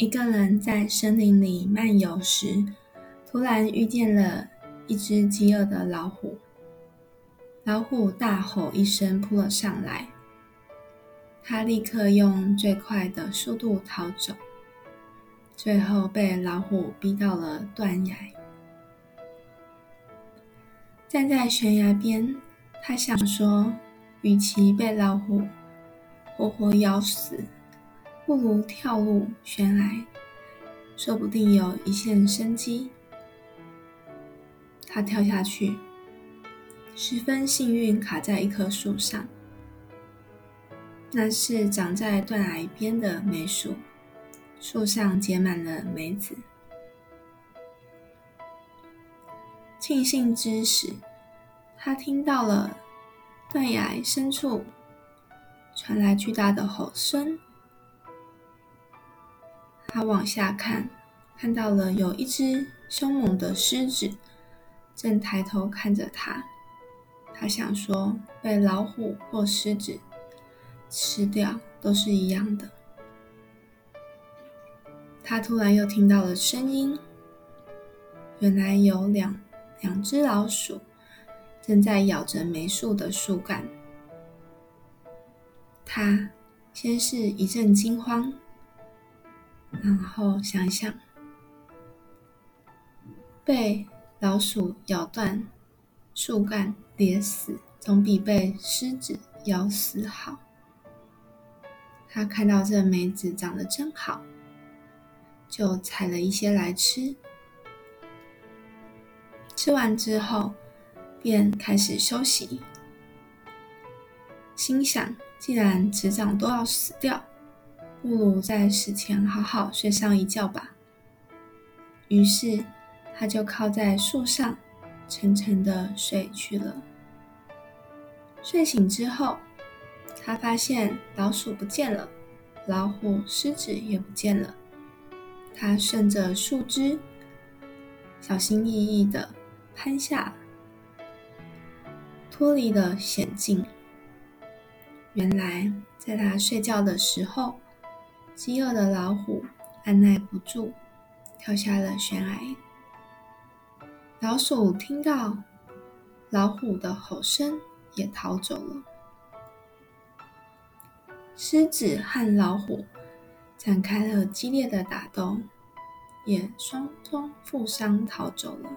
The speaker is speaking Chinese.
一个人在森林里漫游时，突然遇见了一只饥饿的老虎。老虎大吼一声，扑了上来。他立刻用最快的速度逃走，最后被老虎逼到了断崖。站在悬崖边，他想说：与其被老虎活活咬死，不如跳入悬崖，说不定有一线生机。他跳下去，十分幸运，卡在一棵树上。那是长在断崖边的梅树，树上结满了梅子。庆幸之时，他听到了断崖深处传来巨大的吼声。他往下看，看到了有一只凶猛的狮子正抬头看着他。他想说，被老虎或狮子吃掉都是一样的。他突然又听到了声音，原来有两两只老鼠正在咬着梅树的树干。他先是一阵惊慌。然后想一想，被老鼠咬断树干跌死，总比被狮子咬死好。他看到这梅子长得真好，就采了一些来吃。吃完之后，便开始休息，心想：既然迟早都要死掉。不如在死前好好睡上一觉吧。于是，他就靠在树上，沉沉的睡去了。睡醒之后，他发现老鼠不见了，老虎、狮子也不见了。他顺着树枝，小心翼翼的攀下，脱离了险境。原来，在他睡觉的时候。饥饿的老虎按耐不住，跳下了悬崖。老鼠听到老虎的吼声，也逃走了。狮子和老虎展开了激烈的打斗，也双双负伤逃走了。